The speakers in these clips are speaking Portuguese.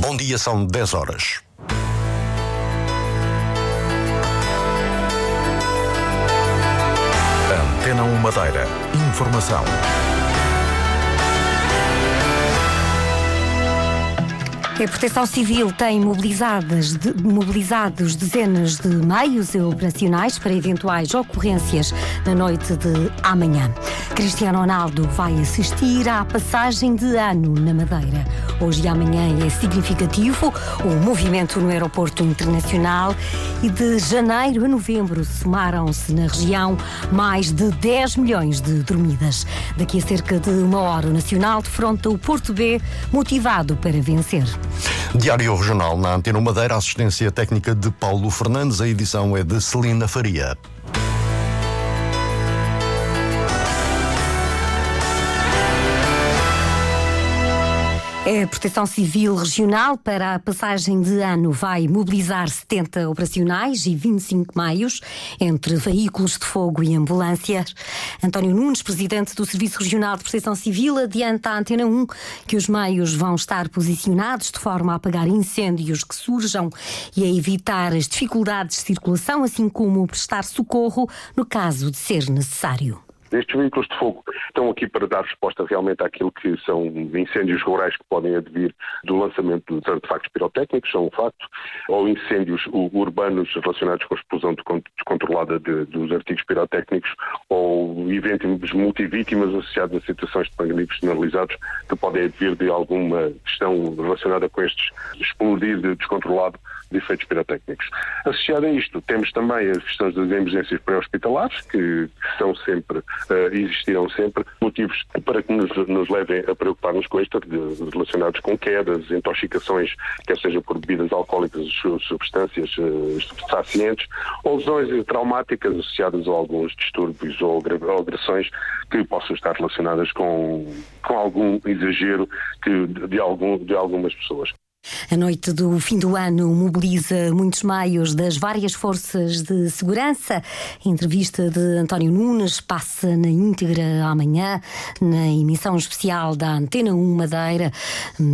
Bom dia, são 10 horas. Antena 1 Madeira. Informação. A Proteção Civil tem mobilizadas, de, mobilizados dezenas de meios operacionais para eventuais ocorrências na noite de amanhã. Cristiano Ronaldo vai assistir à passagem de ano na Madeira. Hoje e amanhã é significativo o movimento no aeroporto internacional e de janeiro a novembro somaram-se na região mais de 10 milhões de dormidas. Daqui a cerca de uma hora o Nacional defronta o Porto B motivado para vencer. Diário Regional na Antena Madeira, assistência técnica de Paulo Fernandes, a edição é de Celina Faria. A Proteção Civil Regional para a passagem de ano vai mobilizar 70 operacionais e 25 meios entre veículos de fogo e ambulâncias. António Nunes, presidente do Serviço Regional de Proteção Civil, adianta à Antena 1 que os meios vão estar posicionados de forma a apagar incêndios que surjam e a evitar as dificuldades de circulação, assim como prestar socorro no caso de ser necessário. Estes veículos de fogo estão aqui para dar resposta realmente àquilo que são incêndios rurais que podem advir do lançamento de artefactos pirotécnicos, são um facto, ou incêndios urbanos relacionados com a explosão descontrolada de, dos artigos pirotécnicos, ou eventos multivítimas associados a situações de paganismos generalizados que podem advir de alguma questão relacionada com estes explodir descontrolado de efeitos pirotécnicos. Associado a isto, temos também as questões das emergências pré-hospitalares, que são sempre, uh, existirão sempre, motivos para que nos, nos levem a preocupar-nos com isto, relacionados com quedas, intoxicações, quer seja por bebidas alcoólicas, substâncias uh, estupefacientes, ou lesões traumáticas associadas a alguns distúrbios ou agressões que possam estar relacionadas com, com algum exagero que, de, algum, de algumas pessoas. A noite do fim do ano mobiliza muitos meios das várias forças de segurança. A entrevista de António Nunes passa na íntegra amanhã, na emissão especial da Antena 1 Madeira,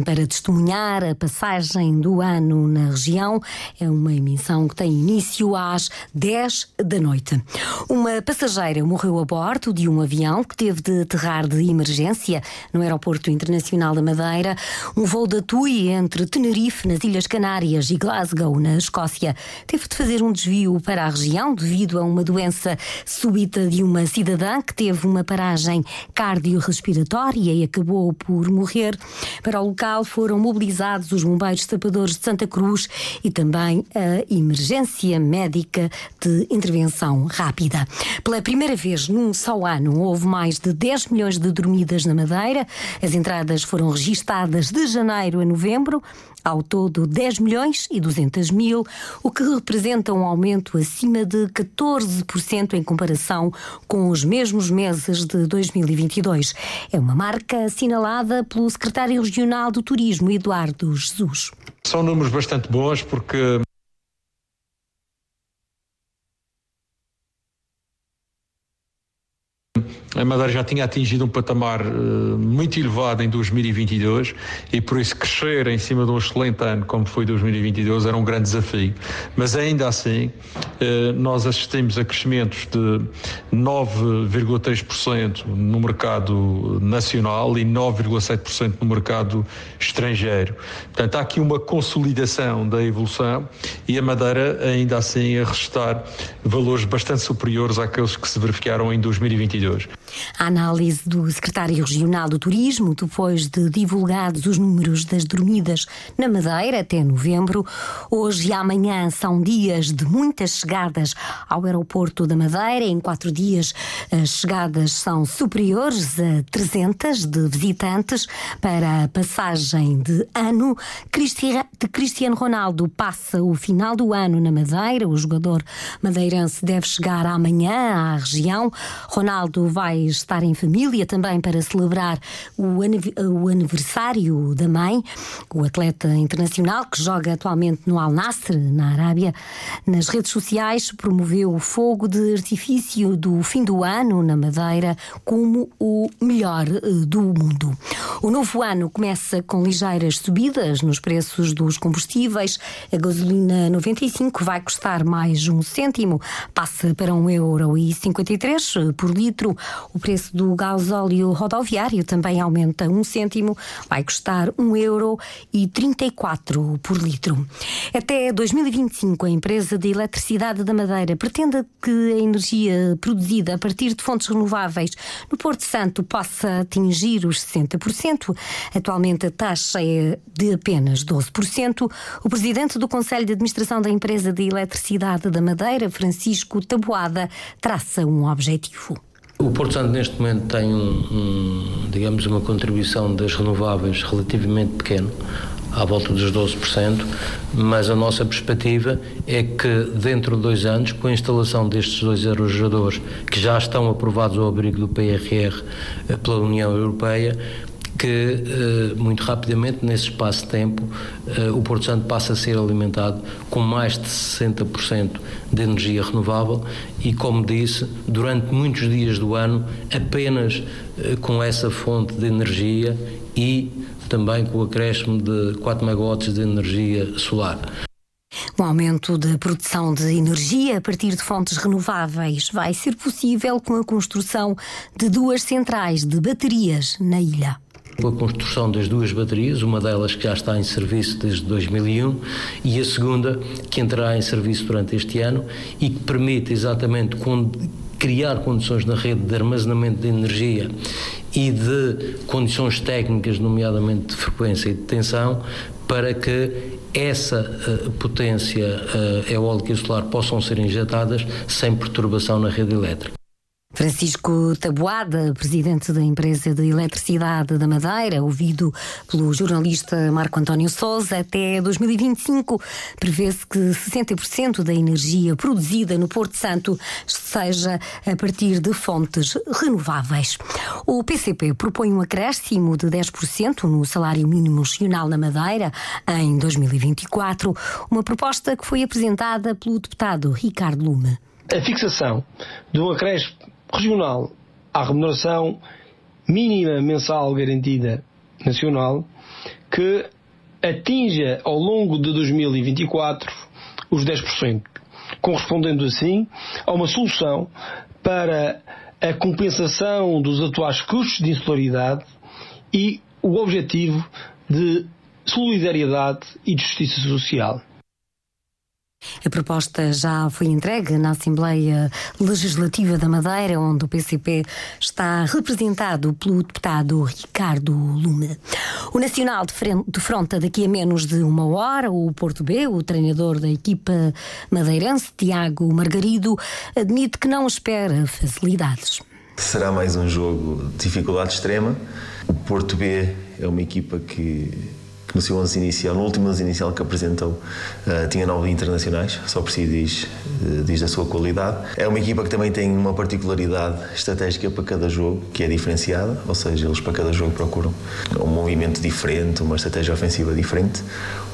para testemunhar a passagem do ano na região. É uma emissão que tem início às 10 da noite. Uma passageira morreu a bordo de um avião que teve de aterrar de emergência no Aeroporto Internacional da Madeira. Um voo da TUI entre Tenerife, nas Ilhas Canárias, e Glasgow, na Escócia, teve de fazer um desvio para a região devido a uma doença súbita de uma cidadã que teve uma paragem cardiorrespiratória e acabou por morrer. Para o local foram mobilizados os bombeiros tapadores de Santa Cruz e também a emergência médica de intervenção rápida. Pela primeira vez num só ano, houve mais de 10 milhões de dormidas na Madeira. As entradas foram registadas de janeiro a novembro. Ao todo, 10 milhões e 200 mil, o que representa um aumento acima de 14% em comparação com os mesmos meses de 2022. É uma marca assinalada pelo secretário regional do Turismo, Eduardo Jesus. São números bastante bons porque a Madeira já tinha atingido um patamar uh, muito elevado em 2022 e por isso crescer em cima de um excelente ano como foi 2022 era um grande desafio. Mas ainda assim, uh, nós assistimos a crescimentos de 9,3% no mercado nacional e 9,7% no mercado estrangeiro. Portanto, há aqui uma consolidação da evolução e a Madeira ainda assim a restar valores bastante superiores àqueles que se verificaram em 2022. A análise do secretário regional do Turismo, depois de divulgados os números das dormidas na Madeira até novembro, hoje e amanhã são dias de muitas chegadas ao aeroporto da Madeira. Em quatro dias, as chegadas são superiores a 300 de visitantes para a passagem de ano. De Cristiano Ronaldo passa o final do ano na Madeira. O jogador madeirense deve chegar amanhã à região. Ronaldo Vai estar em família também para celebrar o, aniversário da mãe, o atleta internacional que joga atualmente no Al Nassr, na Arábia. Nas redes sociais promoveu o fogo de artifício do fim do ano na Madeira como o melhor eh, do mundo. O novo ano começa com ligeiras subidas nos preços dos combustíveis. A gasolina 95 vai custar mais um cêntimo, passa para um euro e 53 por litro. O preço do gasóleo rodoviário também aumenta um cêntimo, vai custar um euro e 34 por litro. Até 2025, a empresa de eletricidade da Madeira pretende que a energia produzida a partir de fontes renováveis no Porto Santo possa atingir os 60%. Atualmente a taxa é de apenas 12%. O presidente do Conselho de Administração da Empresa de Eletricidade da Madeira, Francisco Taboada, traça um objetivo. O Porto Santo neste momento tem um, um, digamos uma contribuição das renováveis relativamente pequeno, à volta dos 12%, mas a nossa perspectiva é que dentro de dois anos, com a instalação destes dois aerogeradores que já estão aprovados ao abrigo do PRR eh, pela União Europeia, que eh, muito rapidamente, nesse espaço de tempo, eh, o Porto Santo passa a ser alimentado com mais de 60% de energia renovável e, como disse, durante muitos dias do ano, apenas eh, com essa fonte de energia e também com o acréscimo de 4 megawatts de energia solar. O aumento da produção de energia a partir de fontes renováveis vai ser possível com a construção de duas centrais de baterias na ilha com a construção das duas baterias, uma delas que já está em serviço desde 2001 e a segunda que entrará em serviço durante este ano e que permite exatamente criar condições na rede de armazenamento de energia e de condições técnicas, nomeadamente de frequência e de tensão, para que essa uh, potência uh, eólica e solar possam ser injetadas sem perturbação na rede elétrica. Francisco Taboada, presidente da empresa de eletricidade da Madeira, ouvido pelo jornalista Marco António Souza, até 2025 prevê-se que 60% da energia produzida no Porto Santo seja a partir de fontes renováveis. O PCP propõe um acréscimo de 10% no salário mínimo regional na Madeira em 2024, uma proposta que foi apresentada pelo deputado Ricardo Lume. A fixação um acréscimo regional à remuneração mínima mensal garantida nacional que atinja ao longo de 2024 os 10%, correspondendo assim a uma solução para a compensação dos atuais custos de insularidade e o objetivo de solidariedade e justiça social. A proposta já foi entregue na Assembleia Legislativa da Madeira, onde o PCP está representado pelo deputado Ricardo Lume. O Nacional defronta daqui a menos de uma hora o Porto B, o treinador da equipa madeirense, Tiago Margarido, admite que não espera facilidades. Será mais um jogo de dificuldade extrema. O Porto B é uma equipa que no seu 11 inicial, no último 11 inicial que apresentou, uh, tinha nove internacionais, só por si diz, uh, diz da sua qualidade. É uma equipa que também tem uma particularidade estratégica para cada jogo, que é diferenciada, ou seja, eles para cada jogo procuram um movimento diferente, uma estratégia ofensiva diferente,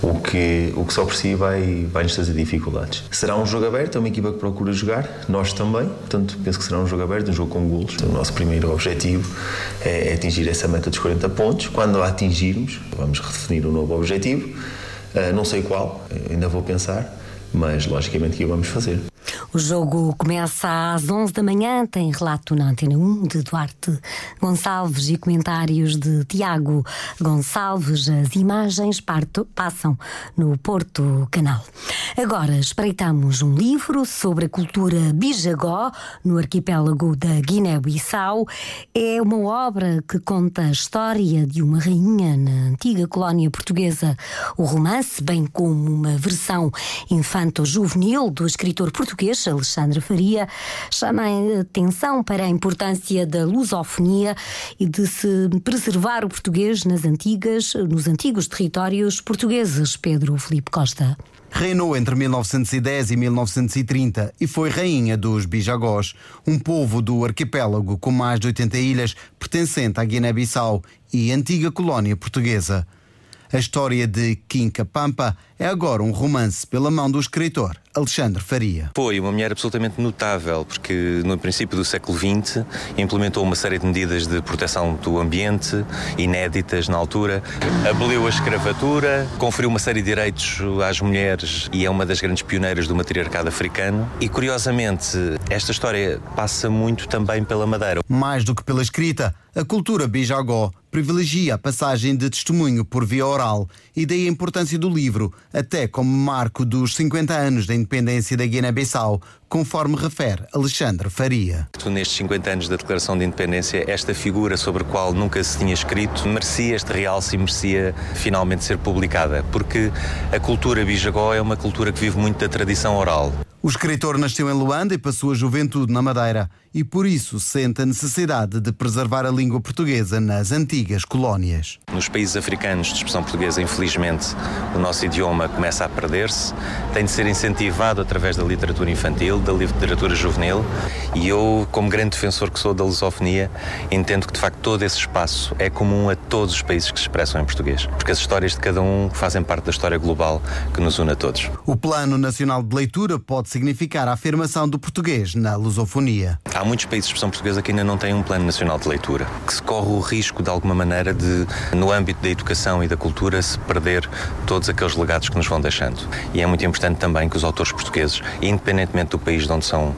o que, o que só por si vai, vai nos trazer dificuldades. Será um jogo aberto, é uma equipa que procura jogar, nós também, portanto penso que será um jogo aberto, um jogo com golos. O nosso primeiro objetivo é, é atingir essa meta dos 40 pontos. Quando a atingirmos, vamos redefinir um novo objetivo, uh, não sei qual, ainda vou pensar, mas logicamente que o vamos fazer. O jogo começa às 11 da manhã, tem relato na Antena 1 de Duarte Gonçalves e comentários de Tiago Gonçalves. As imagens parto, passam no Porto Canal. Agora espreitamos um livro sobre a cultura bijagó no arquipélago da Guiné-Bissau. É uma obra que conta a história de uma rainha na antiga colónia portuguesa. O romance, bem como uma versão infanto-juvenil do escritor português Nunes, Alexandre Faria, chama a atenção para a importância da lusofonia e de se preservar o português nas antigas, nos antigos territórios portugueses. Pedro Felipe Costa. Reinou entre 1910 e 1930 e foi rainha dos Bijagós, um povo do arquipélago com mais de 80 ilhas pertencente à Guiné-Bissau e antiga colónia portuguesa. A história de Quinca Pampa é agora um romance pela mão do escritor Alexandre Faria. Foi uma mulher absolutamente notável, porque no princípio do século XX implementou uma série de medidas de proteção do ambiente, inéditas na altura, aboliu a escravatura, conferiu uma série de direitos às mulheres e é uma das grandes pioneiras do matriarcado africano. E curiosamente, esta história passa muito também pela Madeira. Mais do que pela escrita, a cultura bijagó privilegia a passagem de testemunho por via oral e daí a importância do livro, até como marco dos 50 anos da independência da Guiné-Bissau, conforme refere Alexandre Faria. Nestes 50 anos da Declaração de Independência, esta figura sobre a qual nunca se tinha escrito merecia este realce e merecia finalmente ser publicada, porque a cultura bijagó é uma cultura que vive muito da tradição oral. O escritor nasceu em Luanda e passou a juventude na Madeira e por isso sente a necessidade de preservar a língua portuguesa nas antigas colónias. Nos países africanos de expressão portuguesa, infelizmente, o nosso idioma começa a perder-se, tem de ser incentivado através da literatura infantil, da literatura juvenil e eu, como grande defensor que sou da lusofonia, entendo que de facto todo esse espaço é comum a todos os países que se expressam em português, porque as histórias de cada um fazem parte da história global que nos une a todos. O Plano Nacional de Leitura pode significar a afirmação do português na lusofonia. Há muitos países de expressão portuguesa que ainda não têm um plano nacional de leitura, que se corre o risco, de alguma maneira, de, no âmbito da educação e da cultura, se perder todos aqueles legados que nos vão deixando. E é muito importante também que os autores portugueses, independentemente do país de onde são uh,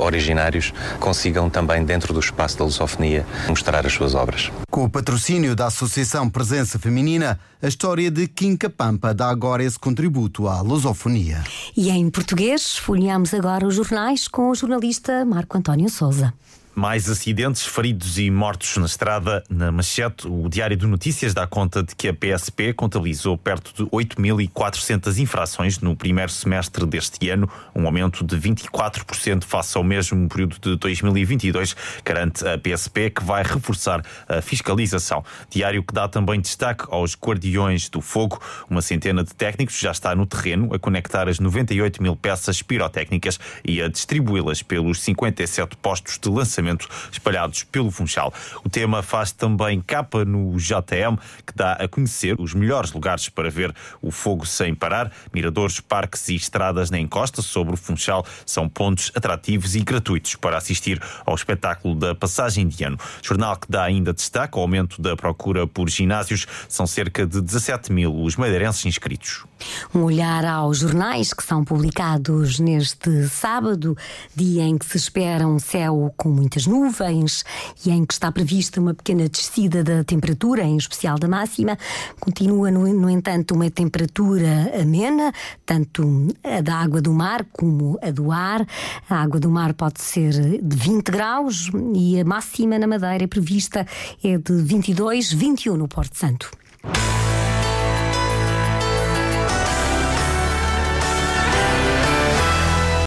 originários, consigam também, dentro do espaço da lusofonia, mostrar as suas obras. Com o patrocínio da Associação Presença Feminina, a história de Quinca Pampa dá agora esse contributo à lusofonia. E em português, folheamos agora os jornais com o jornalista Marco António Souza. Mais acidentes, feridos e mortos na estrada. Na manchete, o Diário de Notícias dá conta de que a PSP contabilizou perto de 8.400 infrações no primeiro semestre deste ano, um aumento de 24% face ao mesmo período de 2022, garante a PSP que vai reforçar a fiscalização. Diário que dá também destaque aos Guardiões do Fogo. Uma centena de técnicos já está no terreno a conectar as 98 mil peças pirotécnicas e a distribuí-las pelos 57 postos de lançamento espalhados pelo Funchal. O tema faz também capa no JM, que dá a conhecer os melhores lugares para ver o fogo sem parar. Miradores, parques e estradas na encosta sobre o Funchal são pontos atrativos e gratuitos para assistir ao espetáculo da passagem de ano. Jornal que dá ainda destaque ao aumento da procura por ginásios. São cerca de 17 mil os madeirenses inscritos. Um olhar aos jornais que são publicados neste sábado, dia em que se espera um céu com muitas nuvens e em que está prevista uma pequena descida da temperatura, em especial da máxima. Continua, no, no entanto, uma temperatura amena, tanto a da água do mar como a do ar. A água do mar pode ser de 20 graus e a máxima na Madeira prevista é de 22, 21 no Porto Santo.